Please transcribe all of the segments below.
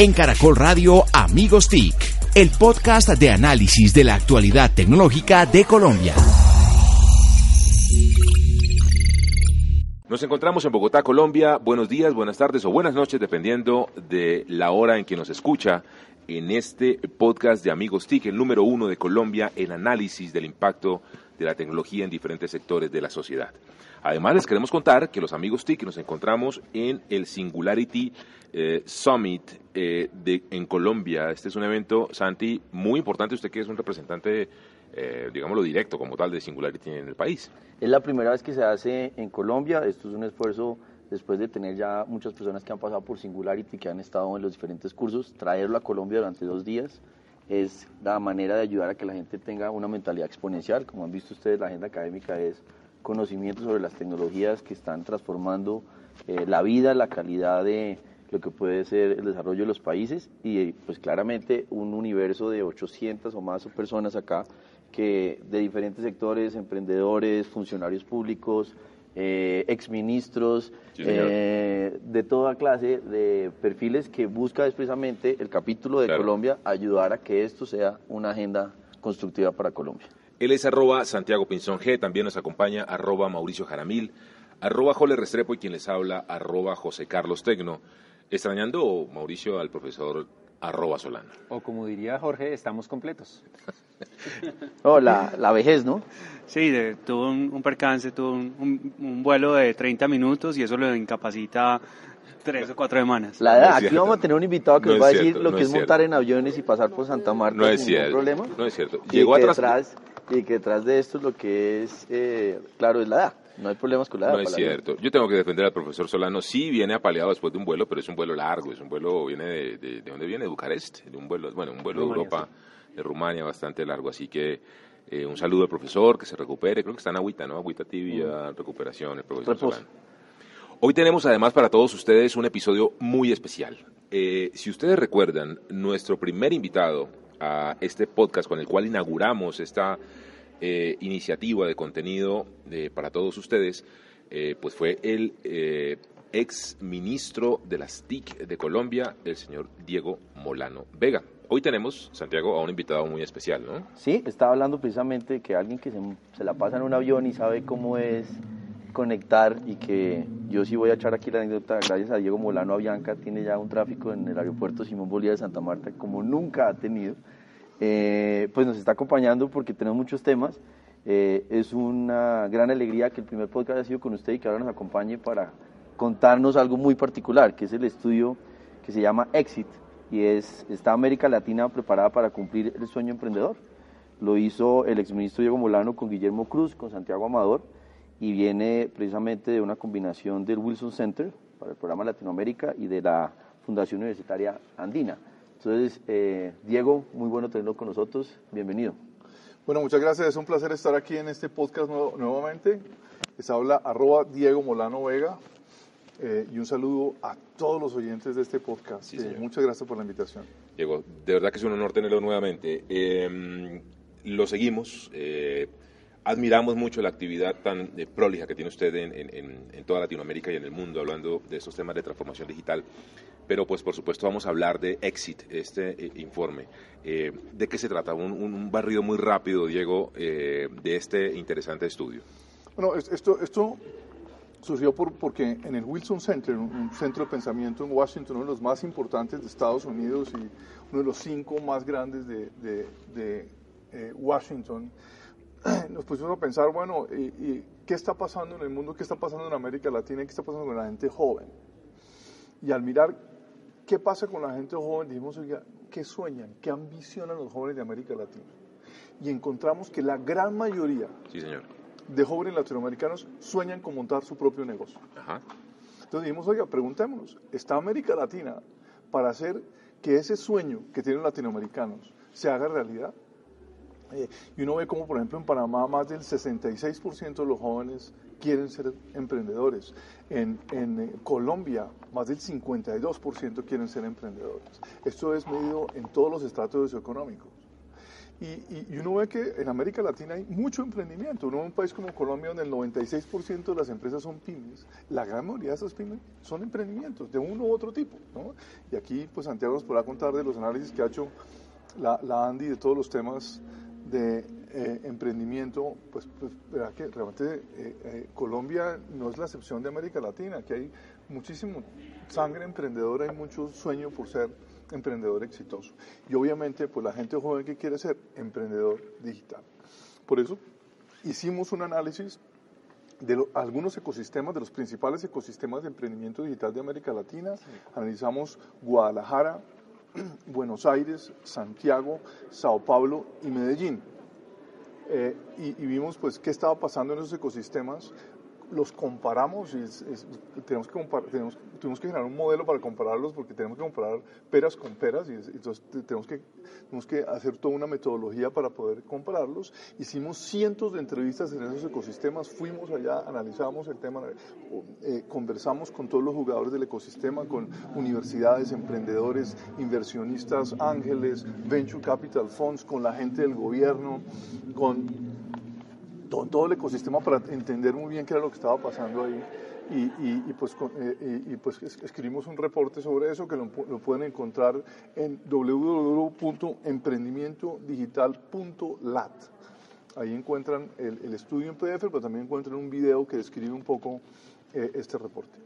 En Caracol Radio Amigos TIC, el podcast de análisis de la actualidad tecnológica de Colombia. Nos encontramos en Bogotá, Colombia. Buenos días, buenas tardes o buenas noches, dependiendo de la hora en que nos escucha en este podcast de Amigos TIC, el número uno de Colombia, el análisis del impacto de la tecnología en diferentes sectores de la sociedad. Además, les queremos contar que los amigos TIC nos encontramos en el Singularity eh, Summit eh, de, en Colombia. Este es un evento, Santi, muy importante. Usted que es un representante, eh, digámoslo directo como tal, de Singularity en el país. Es la primera vez que se hace en Colombia. Esto es un esfuerzo después de tener ya muchas personas que han pasado por Singularity, que han estado en los diferentes cursos. Traerlo a Colombia durante dos días es la manera de ayudar a que la gente tenga una mentalidad exponencial. Como han visto ustedes, la agenda académica es conocimiento sobre las tecnologías que están transformando eh, la vida, la calidad de lo que puede ser el desarrollo de los países y pues claramente un universo de 800 o más personas acá que de diferentes sectores, emprendedores, funcionarios públicos, eh, exministros, eh, de toda clase de perfiles que busca expresamente el capítulo de Colombia ayudar a que esto sea una agenda constructiva para Colombia. Él es arroba Santiago Pinzón G, también nos acompaña arroba Mauricio Jaramil, arroba Jole Restrepo y quien les habla arroba José Carlos Tecno. Extrañando, Mauricio, al profesor arroba Solano. O como diría Jorge, estamos completos. oh, la, la, vejez, ¿no? Sí, tuvo un, percance, tuvo un, vuelo de 30 minutos y eso lo incapacita tres o cuatro semanas. La edad, aquí vamos a tener un invitado que nos va a decir lo que es, montar en aviones y pasar por Santa Marta no es sin ningún problema. No es cierto. Llegó y atrás. y que detrás de esto lo que es, eh, claro, es la edad. No hay problemas con la edad. No es cierto. Yo tengo que defender al profesor Solano. Sí viene apaleado después de un vuelo, pero es un vuelo largo. Es un vuelo, viene de, de, ¿de dónde viene? De Bucarest. De un vuelo, bueno, un vuelo de Europa, de Rumania, bastante largo. Así que eh, un saludo al profesor, que se recupere. Creo que está en agüita, ¿no? Agüita tibia, recuperación, el profesor Solano. Hoy tenemos además para todos ustedes un episodio muy especial. Eh, si ustedes recuerdan, nuestro primer invitado a este podcast con el cual inauguramos esta eh, iniciativa de contenido para todos ustedes, eh, pues fue el eh, ex ministro de las TIC de Colombia, el señor Diego Molano Vega. Hoy tenemos, Santiago, a un invitado muy especial, ¿no? Sí, estaba hablando precisamente de que alguien que se, se la pasa en un avión y sabe cómo es conectar y que yo sí voy a echar aquí la anécdota, gracias a Diego Molano Avianca, tiene ya un tráfico en el aeropuerto Simón Bolívar de Santa Marta como nunca ha tenido. Eh, pues nos está acompañando porque tenemos muchos temas. Eh, es una gran alegría que el primer podcast haya sido con usted y que ahora nos acompañe para contarnos algo muy particular, que es el estudio que se llama Exit y es está América Latina preparada para cumplir el sueño emprendedor. Lo hizo el exministro Diego Molano con Guillermo Cruz, con Santiago Amador y viene precisamente de una combinación del Wilson Center para el programa Latinoamérica y de la Fundación Universitaria Andina. Entonces, eh, Diego, muy bueno tenerlo con nosotros. Bienvenido. Bueno, muchas gracias. Es un placer estar aquí en este podcast nuevamente. Les habla arroba Diego Molano Vega. Eh, y un saludo a todos los oyentes de este podcast. Eh, muchas gracias por la invitación. Diego, de verdad que es un honor tenerlo nuevamente. Em, lo seguimos. admiramos mucho la actividad tan prolija que tiene usted en, en, toda Latinoamérica y en el mundo, hablando de esos temas de transformación digital pero pues por supuesto vamos a hablar de Exit, este eh, informe. Eh, ¿De qué se trata? Un, barrido muy rápido, Diego, eh, de este interesante estudio. Bueno, esto, esto surgió por, porque en el Wilson Center, un centro de pensamiento en Washington, uno de los más importantes de Estados Unidos y uno de los cinco más grandes de, de, Washington, nos pusimos a pensar, bueno, y, ¿qué está pasando en el mundo? ¿Qué está pasando en América Latina? ¿Qué está pasando con la gente joven? Y al mirar ¿Qué pasa con la gente joven? Dijimos, oiga, ¿qué sueñan? ¿Qué ambicionan los jóvenes de América Latina? Y encontramos que la gran mayoría de jóvenes latinoamericanos sueñan con montar su propio negocio. Entonces dijimos, oiga, preguntémonos, ¿está América Latina para hacer que ese sueño que tienen los latinoamericanos se haga realidad? Eh, y uno ve como, por ejemplo, en Panamá más del 66% de los jóvenes quieren ser emprendedores. En, en eh, Colombia, más del 52% quieren ser emprendedores. Esto es medido en todos los estratos socioeconómicos. Y, uno ve que en América Latina hay mucho emprendimiento. Uno ve un país como Colombia donde el 96% de las empresas son pymes. La gran mayoría de esas pymes son emprendimientos de uno u otro tipo. ¿no? Y aquí, pues Santiago nos podrá contar de los análisis que ha hecho la, la Andy de todos los temas de eh, emprendimiento, pues, pues verá que realmente eh, eh, Colombia no es la excepción de América Latina, que hay muchísimo sangre emprendedora y mucho sueño por ser emprendedor exitoso. Y obviamente, pues la gente joven que quiere ser emprendedor digital. Por eso hicimos un análisis de algunos ecosistemas, de los principales ecosistemas de emprendimiento digital de América Latina. Analizamos Guadalajara, Buenos Aires, Santiago, Sao Paulo y Medellín. Eh, y, y, vimos pues qué estaba pasando en esos ecosistemas los comparamos y tenemos, que tenemos, que generar un modelo para compararlos porque tenemos que comparar peras con peras y entonces tenemos que, tenemos que hacer toda una metodología para poder compararlos. Hicimos cientos de entrevistas en esos ecosistemas, fuimos allá, analizamos el tema, eh, conversamos con todos los jugadores del ecosistema, con universidades, emprendedores, inversionistas, ángeles, venture capital funds, con la gente del gobierno, con todo, el ecosistema para entender muy bien qué era lo que estaba pasando ahí. Y, pues, eh, y, pues escribimos un reporte sobre eso que lo, pueden encontrar en www.emprendimientodigital.lat. Ahí encuentran el, estudio en PDF, pero también encuentran un video que describe un poco eh, este reporte.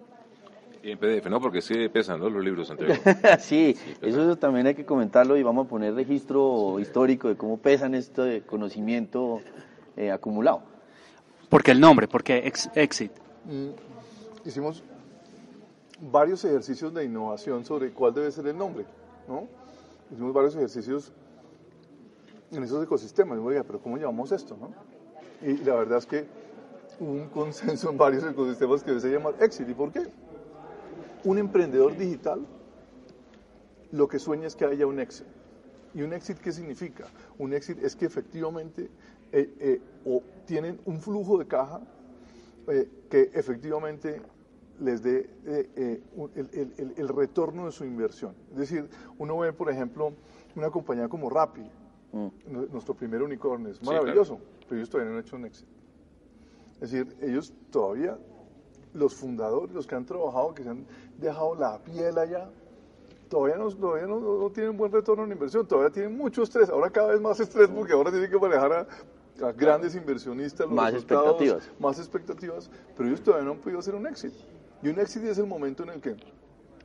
Y en PDF, ¿no? Porque sí pesan los libros, Santiago. sí, eso también hay que comentarlo y vamos a poner registro histórico de cómo pesan este conocimiento eh, acumulado. ¿Por qué el nombre? ¿Por qué Exit? Mm, hicimos varios ejercicios de innovación sobre cuál debe ser el nombre, ¿no? Hicimos varios ejercicios en esos ecosistemas. Y oiga, pero ¿cómo llamamos esto, no? Y la verdad es que hubo un consenso en varios ecosistemas que se llama Exit. ¿Y por qué? Un emprendedor digital lo que sueña es que haya un exit. ¿Y un exit qué significa? Un exit es que efectivamente eh, eh, o tienen un flujo de caja eh, que efectivamente les dé el, retorno de su inversión. Es decir, uno ve, por ejemplo, una compañía como Rappi, mm. nuestro primer unicornio, es maravilloso, pero ellos todavía no han hecho un éxito. Es decir, ellos todavía, los fundadores, los que han trabajado, que se han dejado la piel allá, todavía, no, todavía no, tienen buen retorno en inversión, todavía tienen mucho estrés, ahora cada vez más estrés porque ahora tienen que manejar a a grandes inversionistas, los más expectativas. más expectativas, pero ellos todavía no han podido hacer un éxito. Y un éxito es el momento en el que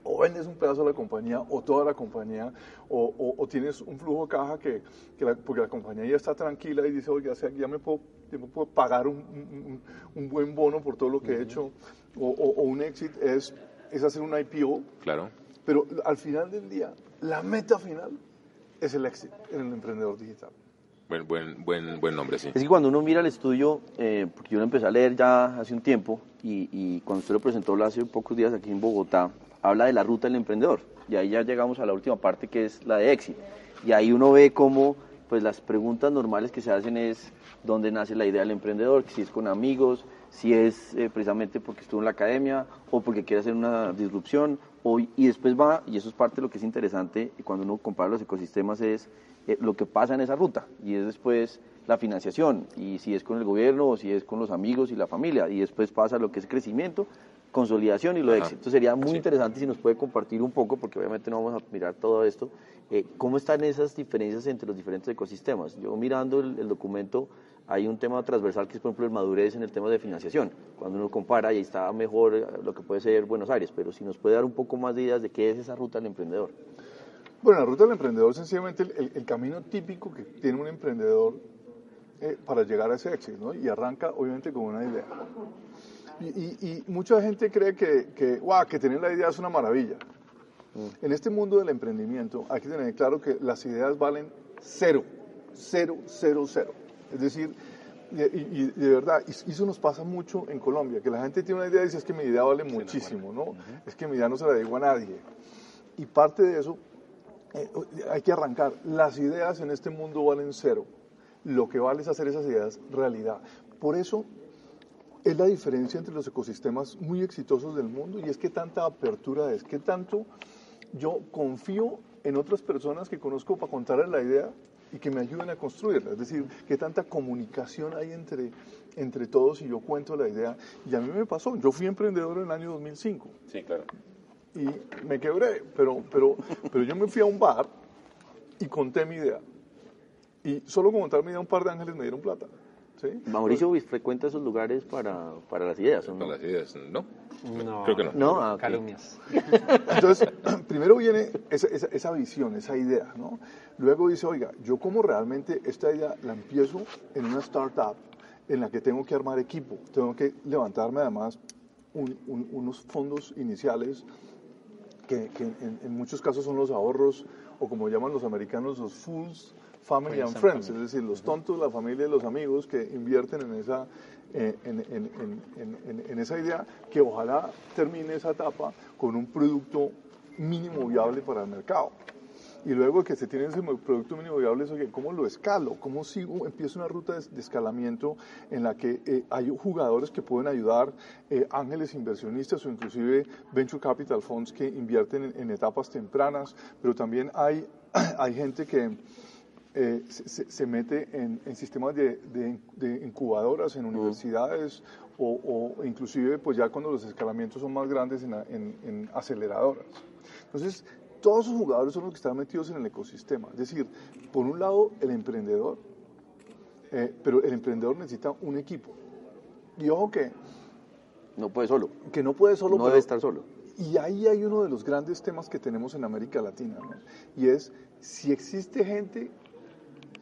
o vendes un pedazo de la compañía o toda la compañía o, o, tienes un flujo de caja que, que porque la compañía ya está tranquila y dice, oye, ya me puedo, me puedo pagar un, un, buen bono por todo lo que he hecho o, o, un éxito es, es hacer un IPO. Claro. Pero al final del día, la meta final es el éxito en el emprendedor digital. Buen, buen, buen, buen nombre, sí. Es que cuando uno mira el estudio, eh, porque yo lo empecé a leer ya hace un tiempo, y, y, cuando usted lo presentó hace pocos días aquí en Bogotá, habla de la ruta del emprendedor. Y ahí ya llegamos a la última parte que es la de éxito. Y ahí uno ve cómo pues las preguntas normales que se hacen es dónde nace la idea del emprendedor, si es con amigos, si es eh, precisamente porque estuvo en la academia o porque quiere hacer una disrupción. Y después va, y eso es parte de lo que es interesante cuando uno compara los ecosistemas, es eh, lo que pasa en esa ruta y es después la financiación y si es con el gobierno o si es con los amigos y la familia y después pasa lo que es crecimiento, consolidación y lo de éxito. Sería muy interesante si nos puede compartir un poco, porque obviamente no vamos a mirar todo esto, eh, cómo están esas diferencias entre los diferentes ecosistemas. Yo mirando el, documento hay un tema transversal que es por ejemplo el madurez en el tema de financiación. Cuando uno compara, ahí está mejor eh, lo que puede ser Buenos Aires, pero si nos puede dar un poco más de ideas de qué es esa ruta del emprendedor. Bueno, la ruta del emprendedor es sencillamente el, camino típico que tiene un emprendedor eh, para llegar a ese éxito, ¿no? Y arranca obviamente con una idea. Y, mucha gente cree que, que, que tener la idea es una maravilla. Mm. En este mundo del emprendimiento hay que tener claro que las ideas valen cero, cero, cero, cero. Es decir, y, de verdad, y eso nos pasa mucho en Colombia, que la gente tiene una idea y dice es que mi idea vale muchísimo, ¿no? Es que mi idea no se la digo a nadie. Y parte de eso eh, hay que arrancar. Las ideas en este mundo valen cero. Lo que vale es hacer esas ideas realidad. Por eso es la diferencia entre los ecosistemas muy exitosos del mundo y es que tanta apertura es, que tanto yo confío en otras personas que conozco para contarles la idea y que me ayuden a construirla. Es decir, qué tanta comunicación hay entre, entre todos y yo cuento la idea. Y a mí me pasó, yo fui emprendedor en el año 2005. Sí, claro. Y me quebré, pero, pero, pero yo me fui a un bar y conté mi idea. Y solo con contar mi idea un par de ángeles me dieron plata. ¿Sí? Mauricio frecuenta esos lugares para, para las ideas, ¿o no? Para las ideas, ¿no? No. Creo que no. No, ah, ok. Calumnias. Entonces, primero viene esa, esa, esa visión, esa idea, ¿no? Luego dice, oiga, yo como realmente esta idea la empiezo en una startup en la que tengo que armar equipo, tengo que levantarme además un- un- unos fondos iniciales que, que en, en muchos casos son los ahorros o como llaman los americanos los fools family and friends, es decir, los tontos, la familia y los amigos que invierten en esa, eh, en, en- en- esa idea que ojalá termine esa etapa con un producto mínimo viable para el mercado. Y luego que se tiene ese producto mínimo viable, es, oye, ¿cómo lo escalo? ¿Cómo sigo? Empiezo una ruta de, de escalamiento en la que eh, hay jugadores que pueden ayudar, eh, ángeles inversionistas o inclusive venture capital funds que invierten en, en etapas tempranas, pero también hay, hay gente que eh, se, mete en, en sistemas de, de- de incubadoras en universidades o, o inclusive pues ya cuando los escalamientos son más grandes en, a- en- en aceleradoras. Entonces, todos esos jugadores son los que están metidos en el ecosistema. Es decir, por un lado, el emprendedor, eh, pero el emprendedor necesita un equipo. Y ojo que, No puede solo. que no puede solo... no pero- debe estar solo. y ahí hay uno de los grandes temas que tenemos en América Latina, ¿no? Y es si existe gente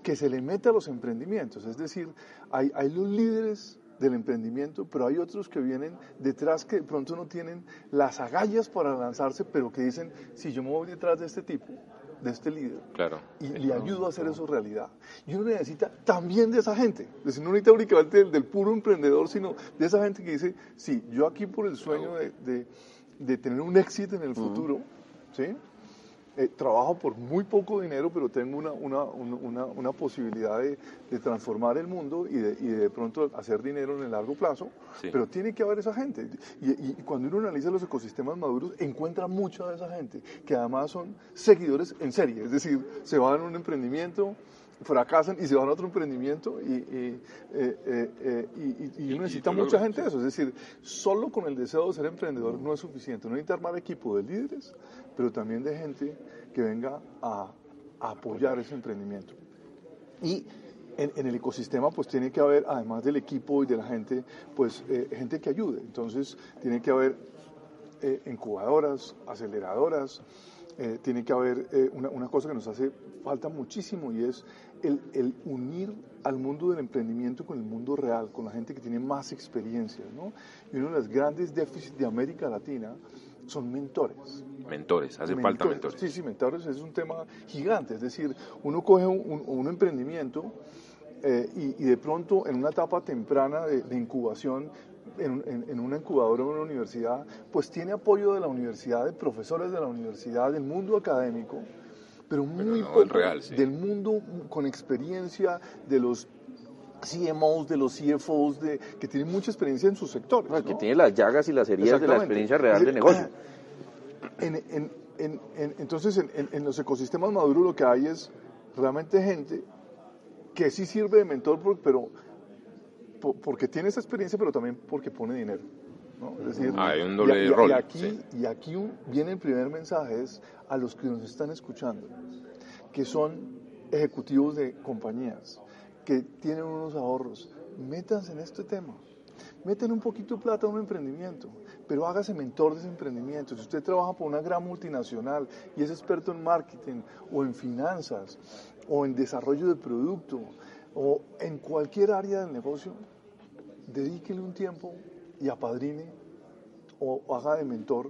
que se le mete a los emprendimientos, es decir, hay, hay los líderes del emprendimiento, pero hay otros que vienen detrás que de pronto no tienen las agallas para lanzarse, pero que dicen, si yo me voy detrás de este tipo, de este líder, Claro. y le ayudo a hacer eso realidad. Y uno necesita también de esa gente. Es decir, no necesita únicamente del, del puro emprendedor, sino de esa gente que dice, sí, yo aquí por el sueño de, de- de tener un éxito en el futuro, ¿sí? Eh, trabajo por muy poco dinero, pero tengo una, una, una, una- posibilidad de, de transformar el mundo y de, y de pronto hacer dinero en el largo plazo, Sí. pero tiene que haber esa gente. Y, y- y cuando uno analiza los ecosistemas maduros, encuentra mucha de esa gente, que además son seguidores en serie, es decir, se van a un emprendimiento, fracasan y se van a otro emprendimiento y, y, eh, eh, eh, y- y- necesita mucha gente de eso. Es decir, solo con el deseo de ser emprendedor no es suficiente. Uno necesita armar equipo de líderes, pero también de gente que venga a, a apoyar ese emprendimiento. Y en, en el ecosistema pues tiene que haber, además del equipo y de la gente, pues eh, gente que ayude. Entonces tiene que haber eh, incubadoras, aceleradoras, eh, tiene que haber eh, una, una cosa que nos hace falta muchísimo y es el, el unir al mundo del emprendimiento con el mundo real, con la gente que tiene más experiencia. ¿no? Y uno de los grandes déficits de América Latina son mentores. Mentores, hace falta mentores. Sí, sí, mentores es un tema gigante. Es decir, uno coge un, un- un emprendimiento eh, y, y de pronto en una etapa temprana de, de incubación, en, un- en- en una incubadora en una universidad, pues tiene apoyo de la universidad, de profesores de la universidad, del mundo académico, pero muy no poco del real, sí. del mundo con experiencia de los CMOs, de los CFOs, de, que tienen mucha experiencia en sus sectores. No, que tiene las llagas y las heridas de la experiencia real de negocio. En- en- en- en- entonces, en, los ecosistemas maduros lo que hay es realmente gente que sí sirve de mentor, por- pero po- porque tiene esa experiencia, pero también porque pone dinero. ¿no? Es decir, Hay un y- doble y, rol, Y aquí, sí. y aquí un- viene el primer mensaje, es a los que nos están escuchando, que son ejecutivos de compañías, que tienen unos ahorros, métanse en este tema. Meten un poquito de plata a un emprendimiento, pero hágase mentor de ese emprendimiento. Si usted trabaja por una gran multinacional y es experto en marketing o en finanzas o en desarrollo de producto o en cualquier área del negocio, dedíquele un tiempo y apadrine o haga de mentor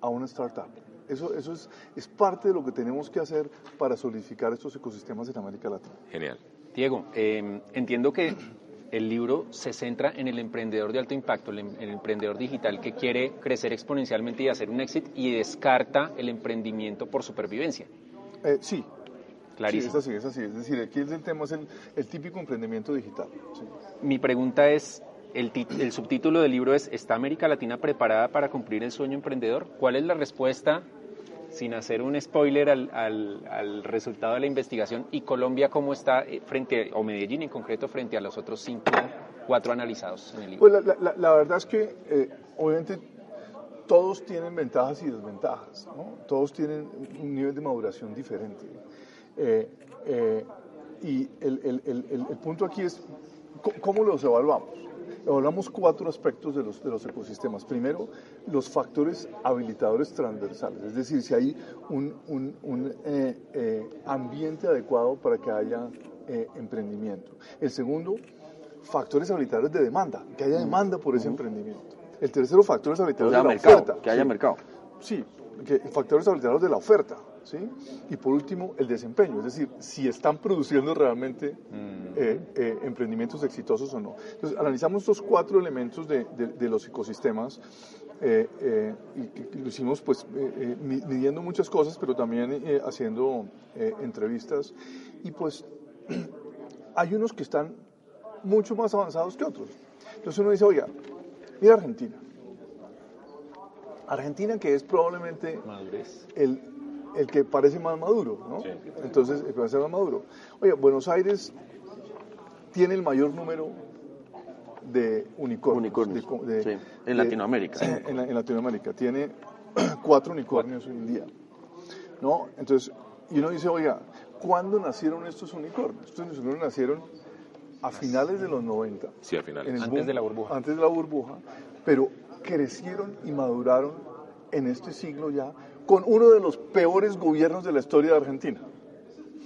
a una startup. Eso, eso es, es parte de lo que tenemos que hacer para solidificar estos ecosistemas en América Latina. Genial. Diego, eh, entiendo que el libro se centra en el emprendedor de alto impacto, el, em- el emprendedor digital que quiere crecer exponencialmente y hacer un éxito y descarta el emprendimiento por supervivencia. Eh, sí, Clarísimo. Sí, es así, es así. Es decir, aquí el tema es el, el típico emprendimiento digital. sí. Mi pregunta es, el subtítulo del libro es ¿Está América Latina preparada para cumplir el sueño emprendedor? ¿Cuál es la respuesta sin hacer un spoiler al, al, resultado de la investigación, ¿y Colombia cómo está eh, frente, o Medellín en concreto, frente a los otros cinco, cuatro analizados en el libro? Pues la, verdad es que, eh, obviamente, todos tienen ventajas y desventajas, ¿no? todos tienen un nivel de maduración diferente. Eh, y el, el, el, punto aquí es cómo los evaluamos. Evaluamos cuatro aspectos de los, de los ecosistemas. Primero, los factores habilitadores transversales, es decir, si hay un, un, un eh, eh, ambiente adecuado para que haya eh, emprendimiento. El segundo, factores habilitadores de demanda, que haya demanda por ese emprendimiento. El tercero, factores habilitadores de la oferta. Que haya mercado. Sí, que, factores habilitadores de la oferta. ¿Sí? Y por último, el desempeño, es decir, si están produciendo realmente mm. eh, eh, emprendimientos exitosos o no. Entonces, analizamos estos cuatro elementos de, de, los ecosistemas eh, y, lo hicimos pues midiendo muchas cosas, pero también haciendo entrevistas y pues hay unos que están mucho más avanzados que otros. Entonces uno dice, oiga, mira Argentina. Argentina que es probablemente el el que parece más maduro, ¿no? Entonces, el que parece más maduro. Oye, Buenos Aires tiene el mayor número de unicornios. sí. En Latinoamérica. En, Latinoamérica. Tiene cuatro unicornios hoy en día. ¿No? Entonces, y uno dice, oiga, ¿cuándo nacieron estos unicornios? Estos unicornios nacieron a finales de los 90. Sí, a finales. antes de la burbuja. Antes de la burbuja, pero crecieron y maduraron en este siglo ya con uno de los peores gobiernos de la historia de Argentina.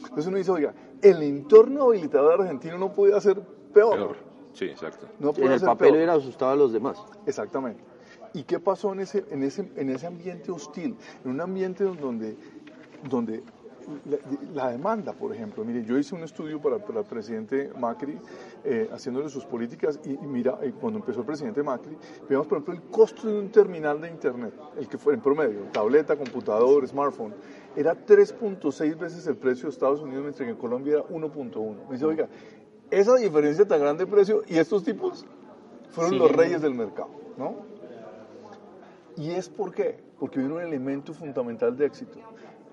Entonces uno dice, oiga, el entorno habilitador de Argentina no podía ser peor. peor. Sí, exacto. No en el papel era asustado a los demás. Exactamente. ¿Y qué pasó en ese, en ese, en ese ambiente hostil? En un ambiente donde, donde la, demanda, por ejemplo. Mire, yo hice un estudio para, el presidente Macri, eh, haciéndole sus políticas, y, mira, cuando empezó el presidente Macri, vemos, por ejemplo, el costo de un terminal de Internet, el que fue en promedio, tableta, computador, smartphone, era 3.6 veces el precio de Estados Unidos, mientras que en Colombia era 1.1. Me dice, oiga, esa diferencia tan grande de precio, y estos tipos fueron los reyes del mercado, ¿no? ¿Y es por qué? Porque viene un elemento fundamental de éxito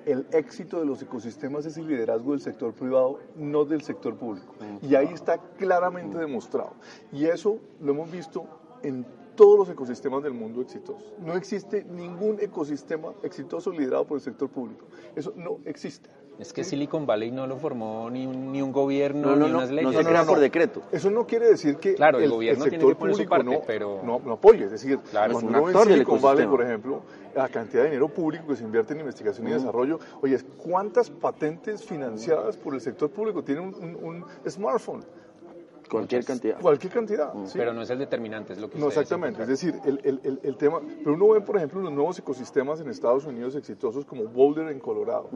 el éxito de los ecosistemas es el liderazgo del sector privado, no del sector público. Y ahí está claramente demostrado. Y eso lo hemos visto en todos los ecosistemas del mundo exitosos. No existe ningún ecosistema exitoso liderado por el sector público. Eso no existe. Es que Silicon Valley no lo formó ni un, ni un gobierno, ni unas leyes. No, no, por decreto. Eso no quiere decir que claro, el, gobierno sector público no, pero... no, apoye. Es decir, cuando uno ve en Silicon Valley, por ejemplo, la cantidad de dinero público que se invierte en investigación y desarrollo, oye, ¿cuántas patentes financiadas por el sector público tiene un, smartphone? Cualquier cantidad. Cualquier cantidad. Pero no es el determinante, es lo que No, exactamente. Es decir, el, el, el, tema. Pero uno ve, por ejemplo, los nuevos ecosistemas en Estados Unidos exitosos como Boulder en Colorado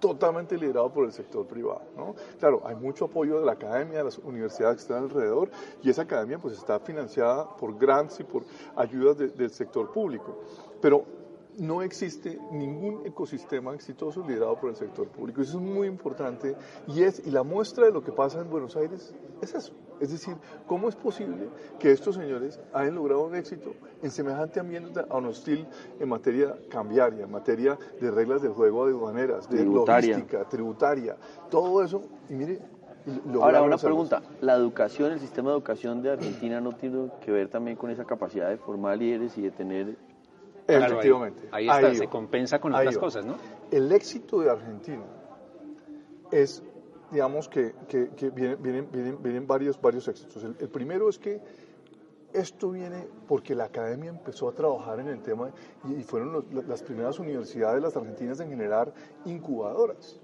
totalmente liderado por el sector privado. ¿no? Claro, hay mucho apoyo de la academia, de las universidades que están alrededor, y esa academia pues está financiada por grants y por ayudas del sector público. Pero no existe ningún ecosistema exitoso liderado por el sector público. Eso es muy importante y, es, y la muestra de lo que pasa en Buenos Aires es eso. Es decir, ¿cómo es posible que estos señores hayan logrado un éxito en semejante ambiente hostil en materia cambiaria, en materia de reglas del juego aduaneras, de tributaria. logística, tributaria, todo eso? Y mire, Ahora, una pregunta. ¿La educación, el sistema de educación de Argentina no tiene que ver también con esa capacidad de formar líderes y de tener Efectivamente. ahí, está, se compensa con otras cosas, ¿no? El éxito de Argentina es, digamos, que, que, vienen, vienen, vienen, varios, varios éxitos. El, primero es que esto viene porque la academia empezó a trabajar en el tema y, fueron las primeras universidades, las argentinas, en generar incubadoras.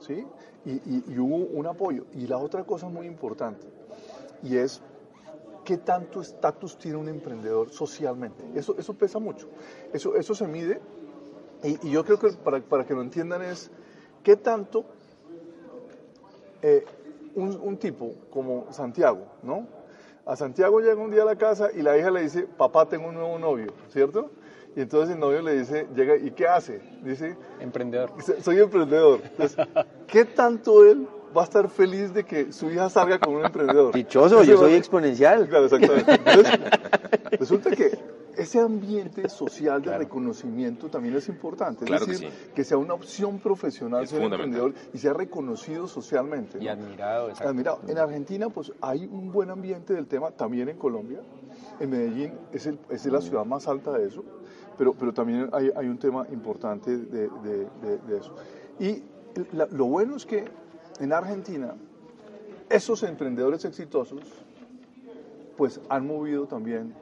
¿sí? Y, y hubo un apoyo. Y la otra cosa muy importante, y es qué tanto estatus tiene un emprendedor socialmente. Eso, eso pesa mucho. Eso, eso se mide y, yo creo que para, para, que lo entiendan es qué tanto eh, un, un, tipo como Santiago, ¿no? A Santiago llega un día a la casa y la hija le dice, papá, tengo un nuevo novio, ¿cierto? Y entonces el novio le dice, llega, ¿y qué hace? Dice, emprendedor. Soy emprendedor. Entonces, ¿qué tanto él va a estar feliz de que su hija salga con un emprendedor. Dichoso, yo soy exponencial. Claro, exactamente. Entonces, resulta que ese ambiente social de reconocimiento también es importante. Es decir, que, sea una opción profesional ser emprendedor y sea reconocido socialmente. Y admirado, admirado. En Argentina, pues hay un buen ambiente del tema, también en Colombia. En Medellín es, el, es la ciudad más alta de eso, pero, pero también hay, hay un tema importante de, de, eso. Y lo bueno es que en Argentina, esos emprendedores exitosos, pues han movido también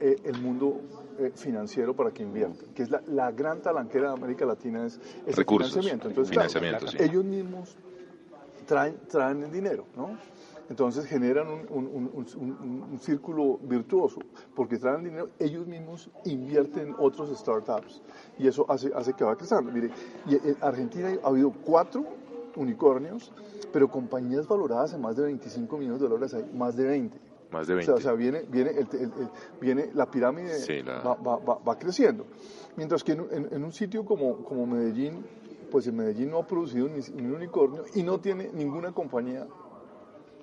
eh, el mundo eh, financiero para que inviertan, que es la, gran talanquera de América Latina, es, el financiamiento. Entonces, ellos mismos traen, traen el dinero, ¿no? Entonces generan un, círculo virtuoso, porque traen dinero, ellos mismos invierten en otros startups y eso hace, hace que va creciendo. Mire, y en Argentina ha habido cuatro unicornios, pero compañías valoradas en más de 25 millones de dólares hay más de 20. Más de 20. O sea, viene, viene, viene la pirámide Va, va, va, creciendo. Mientras que en, un sitio como, como Medellín, pues en Medellín no ha producido ni, un unicornio y no tiene ninguna compañía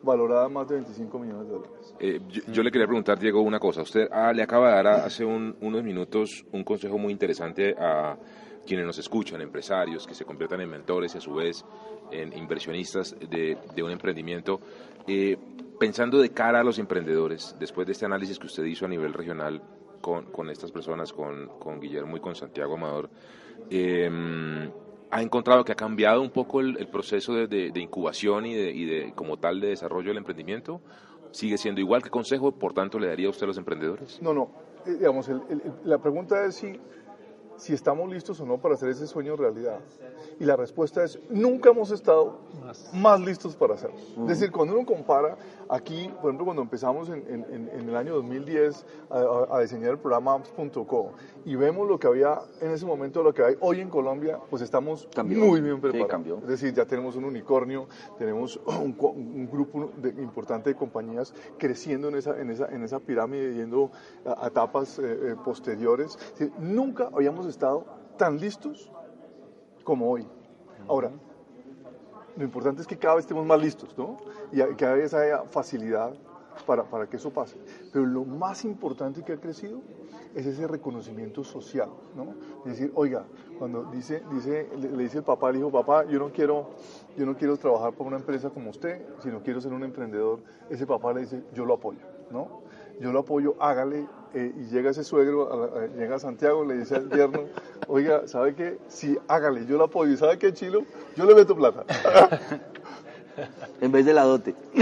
valorada más de 25 millones de dólares. Eh, yo, le quería preguntar, Diego, una cosa. Usted ah, le acaba de dar hace unos minutos un consejo muy interesante a quienes nos escuchan, empresarios que se conviertan en mentores y a su vez en inversionistas de, de un emprendimiento. Eh, pensando de cara a los emprendedores, después de este análisis que usted hizo a nivel regional con, con estas personas, con, con, Guillermo y con Santiago Amador, eh, ¿ha encontrado que ha cambiado un poco el, proceso de, de, incubación y de, y de, como tal, de desarrollo del emprendimiento? ¿Sigue siendo igual que consejo, por tanto, le daría a usted a los emprendedores? No, no. Eh, digamos, la pregunta es si si estamos listos o no para hacer ese sueño realidad. Y la respuesta es, nunca hemos estado más, listos para hacerlo. Es decir, cuando uno compara aquí, por ejemplo, cuando empezamos en, en, en el año 2010 a, a, diseñar el programa apps.co y vemos lo que había en ese momento, lo que hay hoy en Colombia, pues estamos muy bien preparados. es decir, ya tenemos un unicornio, tenemos un, grupo de, importante de compañías creciendo en esa, en esa, en esa pirámide, yendo a, etapas eh, eh, posteriores. nunca habíamos estado tan listos como hoy. Ahora, lo importante es que cada vez estemos más listos, ¿no? Y cada vez haya facilidad para, para, que eso pase. Pero lo más importante que ha crecido es ese reconocimiento social, ¿no? Es decir, oiga, cuando dice, dice, le, dice el papá al hijo, papá, yo no quiero, yo no quiero trabajar para una empresa como usted, sino quiero ser un emprendedor, ese papá le dice, yo lo apoyo, ¿no? Yo lo apoyo, hágale, eh, y llega ese suegro, llega a Santiago, le dice al yerno, oiga, ¿sabe qué? Sí, hágale, yo lo apoyo. ¿Y sabe qué, Chilo? Yo le meto plata. en vez de la dote.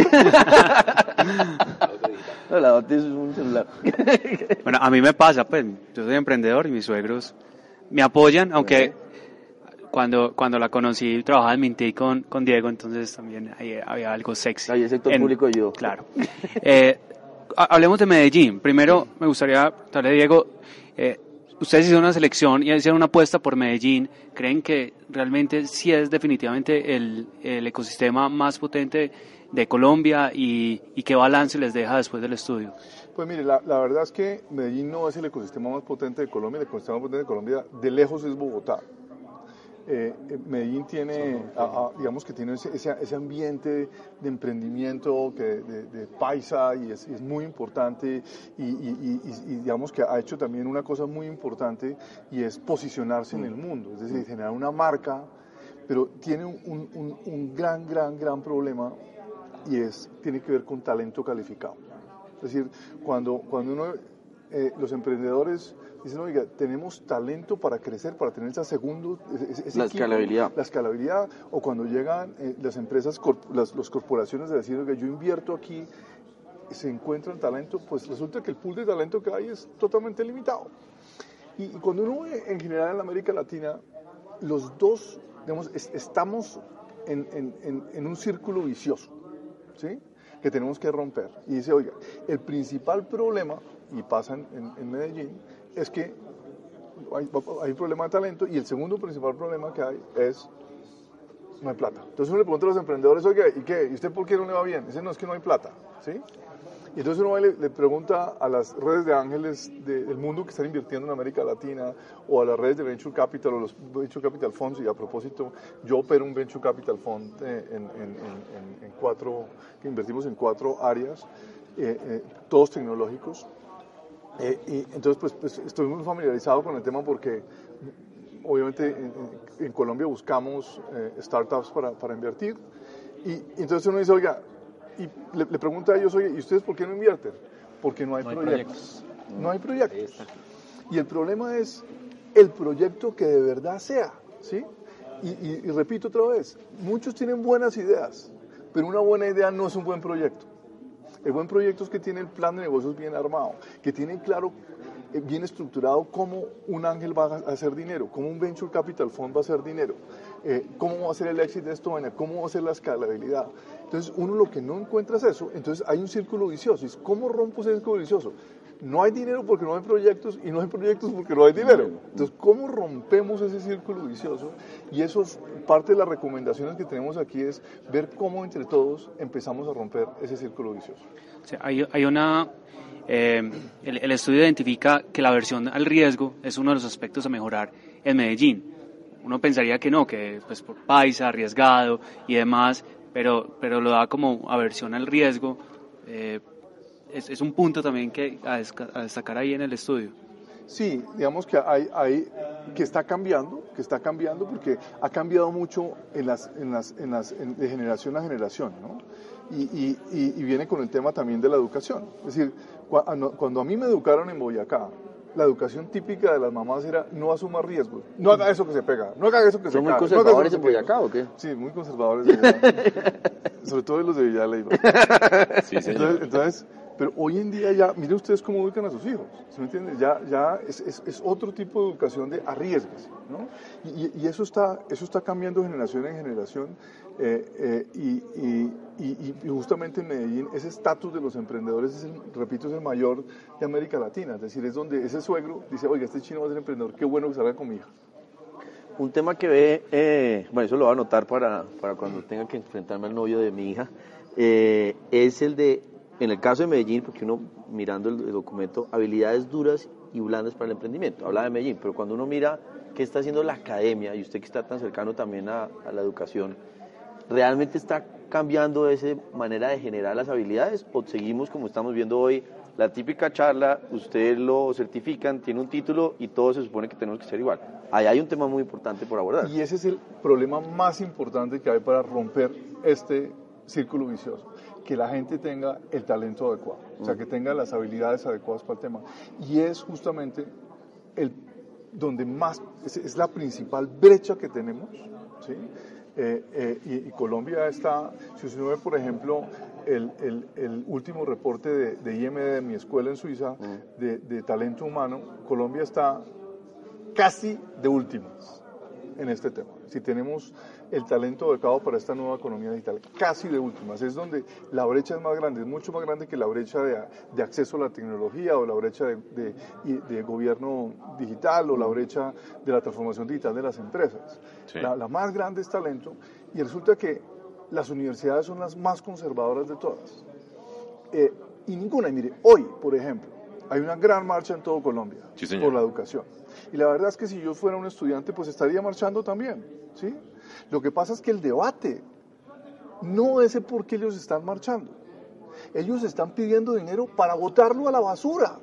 no, la dote es un celular. bueno, a mí me pasa, pues, yo soy emprendedor y mis suegros me apoyan, aunque cuando, cuando la conocí trabajaba en Minty con, con Diego, entonces también había algo sexy. Ahí el sector público y yo. Claro. Eh, hablemos de Medellín. Primero, me gustaría preguntarle, Diego, eh, ustedes hicieron una selección y hicieron una apuesta por Medellín. ¿Creen que realmente sí es definitivamente el, el ecosistema más potente de Colombia y, y, qué balance les deja después del estudio? Pues mire, la, la, verdad es que Medellín no es el ecosistema más potente de Colombia, el ecosistema más potente de Colombia de lejos es Bogotá. Eh, eh, Medellín tiene, digamos que tiene ese, ambiente de emprendimiento que, de, paisa y es, muy importante y, digamos que ha hecho también una cosa muy importante y es posicionarse en el mundo, es decir, generar una marca, pero tiene un, un, gran, gran, gran problema y es, tiene que ver con talento calificado. Es decir, cuando, cuando uno, eh, los emprendedores dicen, oiga, tenemos talento para crecer, para tener esa segundo... la escalabilidad. La escalabilidad, o cuando llegan eh, las empresas, las los corporaciones de decir, oiga, yo invierto aquí, se encuentran talento, pues resulta que el pool de talento que hay es totalmente limitado. Y, cuando uno ve en general en América Latina, los dos, digamos, estamos en, en, en, un círculo vicioso, ¿sí? que tenemos que romper. Y dice, oiga, el principal problema, y pasa en, Medellín, es que hay, un problema de talento y el segundo principal problema que hay es no hay plata. Entonces uno le pregunta a los emprendedores, oye, ¿y qué? ¿Y usted por qué no le va bien? Dice, no, es que no hay plata, ¿sí? Y entonces uno le, le pregunta a las redes de ángeles del mundo que están invirtiendo en América Latina o a las redes de Venture Capital o los Venture Capital Funds, y a propósito, yo opero un Venture Capital Fund eh, en, cuatro, que invertimos en cuatro áreas, eh, eh, todos tecnológicos, Eh, y entonces, pues, pues, estoy muy familiarizado con el tema porque obviamente en, Colombia buscamos eh, startups para, para, invertir. Y, entonces uno dice, oiga, y le, pregunta a ellos, oye, ¿y ustedes por qué no invierten? Porque no hay, proyectos. No hay proyectos. Y el problema es el proyecto que de verdad sea, ¿sí? y, repito otra vez, muchos tienen buenas ideas, pero una buena idea no es un buen proyecto. El buen proyecto es que tiene el plan de negocios bien armado, que tiene claro, eh, bien estructurado cómo un ángel va a hacer dinero, cómo un venture capital fund va a hacer dinero, eh, cómo va a ser el éxito de esto, cómo va a ser la escalabilidad. Entonces, uno lo que no encuentra es eso, entonces hay un círculo vicioso. ¿Cómo rompo ese círculo vicioso? No hay dinero porque no hay proyectos y no hay proyectos porque no hay dinero. Entonces, ¿cómo rompemos ese círculo vicioso? Y eso es parte de las recomendaciones que tenemos aquí es ver cómo entre todos empezamos a romper ese círculo vicioso. hay, una... Eh, el, estudio identifica que la versión al riesgo es uno de los aspectos a mejorar en Medellín. Uno pensaría que no, que pues por paisa, arriesgado y demás, pero, pero lo da como aversión al riesgo. Eh, es, es un punto también que a, destacar ahí en el estudio. Sí, digamos que hay, hay, que está cambiando, que está cambiando porque ha cambiado mucho en las, en las, en las, de generación a generación, ¿no? Y, y, y, viene con el tema también de la educación. Es decir, cuando a mí me educaron en Boyacá, la educación típica de las mamás era no asuma riesgos, no haga eso que se pega, no haga eso que se ¿Son muy conservadores en Boyacá o qué? Sí, muy conservadores. Sobre todo los de Villalba. Sí, entonces, entonces pero hoy en día ya, miren ustedes cómo educan a sus hijos, ¿se me entiende? Ya, ya es, es, otro tipo de educación de arriesgues, ¿no? Y, y, eso, está, eso está cambiando generación en generación eh, eh, y, y, justamente en Medellín ese estatus de los emprendedores, es repito, es el mayor de América Latina, es decir, es donde ese suegro dice, oiga, este chino va a ser emprendedor, qué bueno que salga con mi hija. Un tema que ve, eh, bueno, eso lo voy a anotar para, para cuando tenga que enfrentarme al novio de mi hija, es el de en el caso de Medellín, porque uno mirando el, documento, habilidades duras y blandas para el emprendimiento, habla de Medellín, pero cuando uno mira qué está haciendo la academia, y usted que está tan cercano también a, la educación, ¿realmente está cambiando esa manera de generar las habilidades o seguimos como estamos viendo hoy? La típica charla, usted lo certifican, tiene un título y todo se supone que tenemos que ser igual. Ahí hay un tema muy importante por abordar. Y ese es el problema más importante que hay para romper este círculo vicioso que la gente tenga el talento adecuado, o sea, que tenga las habilidades adecuadas para el tema. Y es justamente el, donde más, es, la principal brecha que tenemos, ¿sí? Eh, eh, y, Colombia está, si usted ve, por ejemplo, el, el, el último reporte de, de, IMD de mi escuela en Suiza de, de talento humano, Colombia está casi de últimas en este tema. Si tenemos el talento adecuado para esta nueva economía digital, casi de últimas. Es donde la brecha es más grande, es mucho más grande que la brecha de, acceso a la tecnología o la brecha de, gobierno digital o la brecha de la transformación digital de las empresas. La, más grande es talento y resulta que las universidades son las más conservadoras de todas. Eh, y ninguna, y mire, hoy, por ejemplo, hay una gran marcha en todo Colombia por la educación. Y la verdad es que si yo fuera un estudiante, pues estaría marchando también, ¿sí? Lo que pasa es que el debate no es el por qué ellos están marchando. Ellos están pidiendo dinero para botarlo a la basura.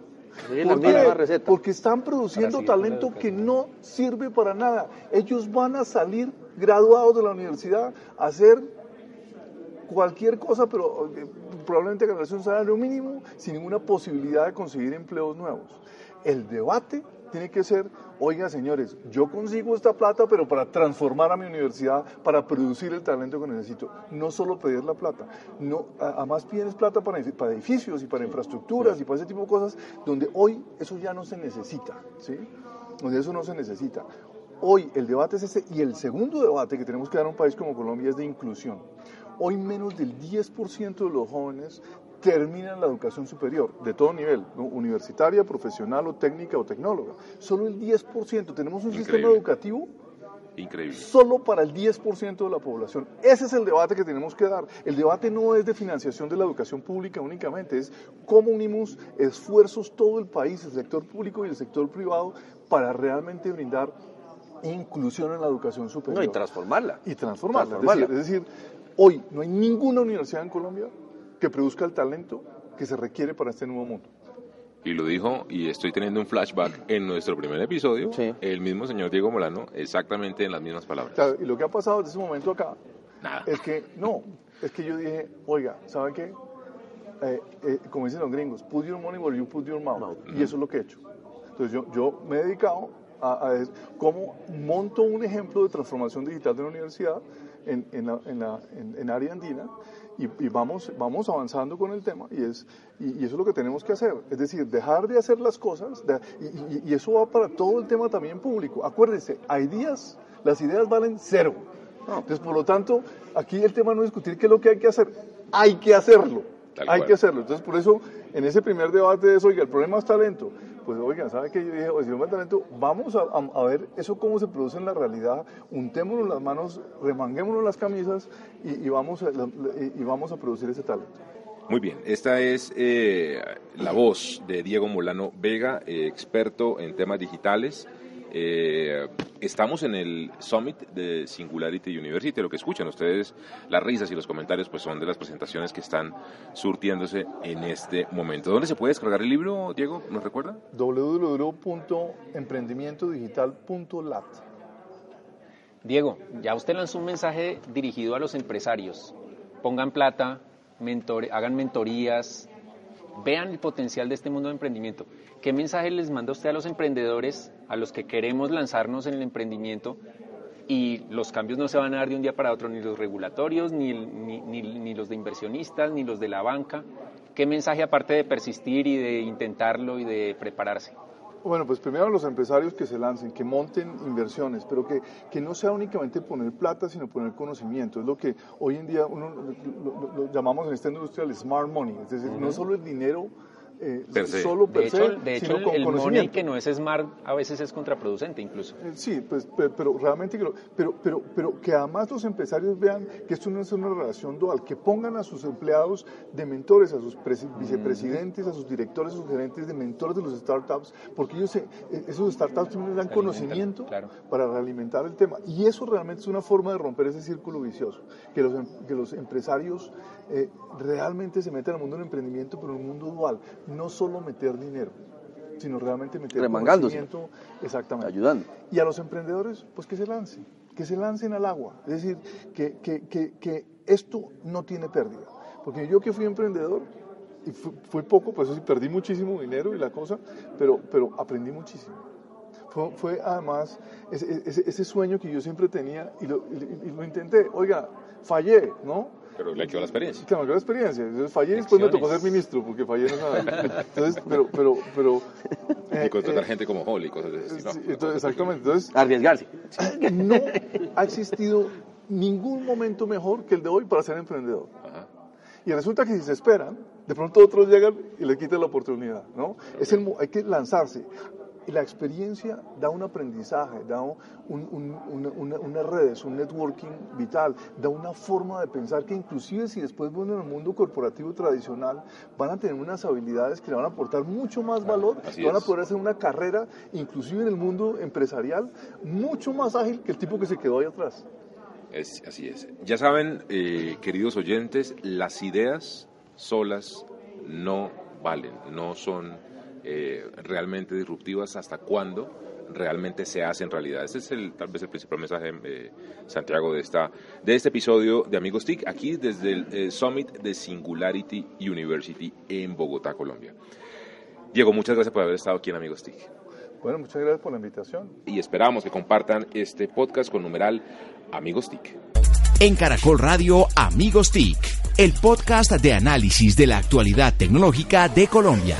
Porque están produciendo talento que no sirve para nada. Ellos van a salir graduados de la universidad a hacer cualquier cosa, pero eh, probablemente ganarse un salario mínimo sin ninguna posibilidad de conseguir empleos nuevos. El debate tiene que ser, oiga señores, yo consigo esta plata, pero para transformar a mi universidad, para producir el talento que necesito. No solo pedir la plata, no, además pides plata para, edificios y para infraestructuras y para ese tipo de cosas, donde hoy eso ya no se necesita, ¿sí? Donde eso no se necesita. Hoy el debate es ese y el segundo debate que tenemos que dar a un país como Colombia es de inclusión. Hoy menos del 10% de los jóvenes terminan la educación superior, de todo nivel, universitaria, profesional o técnica o tecnóloga. Solo el 10%. Tenemos un sistema educativo Increíble. Solo para el 10% de la población. Ese es el debate que tenemos que dar. El debate no es de financiación de la educación pública únicamente, es cómo unimos esfuerzos todo el país, el sector público y el sector privado, para realmente brindar inclusión en la educación superior. y transformarla. Y transformarla. es decir, hoy no hay ninguna universidad en Colombia que produzca el talento que se requiere para este nuevo mundo. y lo dijo, y estoy teniendo un flashback en nuestro primer episodio, Sí. el mismo señor Diego Molano, exactamente en las mismas palabras. Claro, y lo que ha pasado desde ese momento acá Nada. es que, no, es que yo dije, oiga, ¿saben qué? Eh, eh, como dicen los gringos, put your money where you put your mouth. Y eso es lo que he hecho. Entonces yo, yo me he dedicado a, a cómo monto un ejemplo de transformación digital de la universidad en, en, la, en, la, en, área andina y, y vamos, vamos avanzando con el tema y, es, y, y eso es lo que tenemos que hacer. Es decir, dejar de hacer las cosas de- y, y- y eso va para todo el tema también público. Acuérdense, hay días, las ideas valen cero. Entonces, por lo tanto, aquí el tema no es discutir qué es lo que hay que hacer, hay que hacerlo. Tal hay cual. que hacerlo. Entonces, por eso, en ese primer debate es, oiga, el problema es talento. Pues, oiga, ¿sabe qué? Yo dije, oye, talento, vamos a, a- ver eso cómo se produce en la realidad, untémonos las manos, remanguémonos las camisas y, y vamos, a, vamos a producir ese talento. Muy bien, esta es eh, la voz de Diego Molano Vega, eh, experto en temas digitales. Eh, estamos en el Summit de Singularity University. Lo que escuchan ustedes, las risas y los comentarios, pues son de las presentaciones que están surtiéndose en este momento. ¿Dónde se puede descargar el libro, Diego? ¿Nos recuerda? www.emprendimientodigital.lat Diego, ya usted lanzó un mensaje dirigido a los empresarios. Pongan plata, mentore- hagan mentorías, vean el potencial de este mundo de emprendimiento. ¿Qué mensaje les manda usted a los emprendedores, a los que queremos lanzarnos en el emprendimiento? Y los cambios no se van a dar de un día para otro, ni los regulatorios, ni, ni- ni- ni los de inversionistas, ni los de la banca. ¿Qué mensaje aparte de persistir y de intentarlo y de prepararse? Bueno, pues primero los empresarios que se lancen, que monten inversiones, pero que, que no sea únicamente poner plata, sino poner conocimiento. Es lo que hoy en día uno lo, lo- lo llamamos en esta industria el smart money, es decir, no solo el dinero eh, Per se. solo per De hecho, se, de sino con el money conocimiento. que no es smart a veces es contraproducente incluso. Eh, Sí, pues, pe- pero, realmente lo- pero, pero, pero que además los empresarios vean que esto no es una relación dual, que pongan a sus empleados de mentores, a sus presi- vicepresidentes, a sus directores, a sus gerentes de mentores de los startups, porque ellos, se- eh, esos startups también les dan Se alimentan, conocimiento claro. para realimentar el tema. Y eso realmente es una forma de romper ese círculo vicioso, que los, em- que los empresarios eh, realmente se metan al mundo del emprendimiento, pero en un mundo dual, no solo meter dinero, sino realmente meter conocimiento, exactamente. Ayudando. Y a los emprendedores, pues que se lancen, que se lancen al agua. Es decir, que, que, que, que esto no tiene pérdida. Porque yo que fui emprendedor, y fui, fui poco, pues sí, perdí muchísimo dinero y la cosa, pero, pero aprendí muchísimo. Fue, fue además ese, ese, ese sueño que yo siempre tenía y lo, y- y lo intenté. Oiga, fallé, ¿no? Pero le quedó la experiencia. Claro, qué experiencia. Entonces fallé y después me tocó ser ministro, porque fallé no nada. Entonces, pero, pero, pero... eh, Y contratar eh, gente como Holly y cosas de sí, No, entonces, exactamente. Entonces, Arriesgarse. no ha existido ningún momento mejor que el de hoy para ser emprendedor. Ajá. Y resulta que si se esperan, de pronto otros llegan y le quitan la oportunidad, ¿no? Es el, hay que lanzarse. La experiencia da un aprendizaje, da un- un- una, una- unas redes, un networking vital, da una forma de pensar que inclusive si después van en el mundo corporativo tradicional, van a tener unas habilidades que le van a aportar mucho más valor, así van a poder hacer una carrera, inclusive en el mundo empresarial, mucho más ágil que el tipo que se quedó ahí atrás. Es, así es. Ya saben, eh, queridos oyentes, las ideas solas no valen, no son eh, realmente disruptivas hasta cuando realmente se hacen realidad. Ese es el, tal vez el principal mensaje, eh, Santiago, de, esta, de este episodio de Amigos TIC, aquí desde el eh, Summit de Singularity University en Bogotá, Colombia. Diego, muchas gracias por haber estado aquí en Amigos TIC. Bueno, muchas gracias por la invitación. Y esperamos que compartan este podcast con numeral Amigos TIC. En Caracol Radio Amigos TIC, el podcast de análisis de la actualidad tecnológica de Colombia.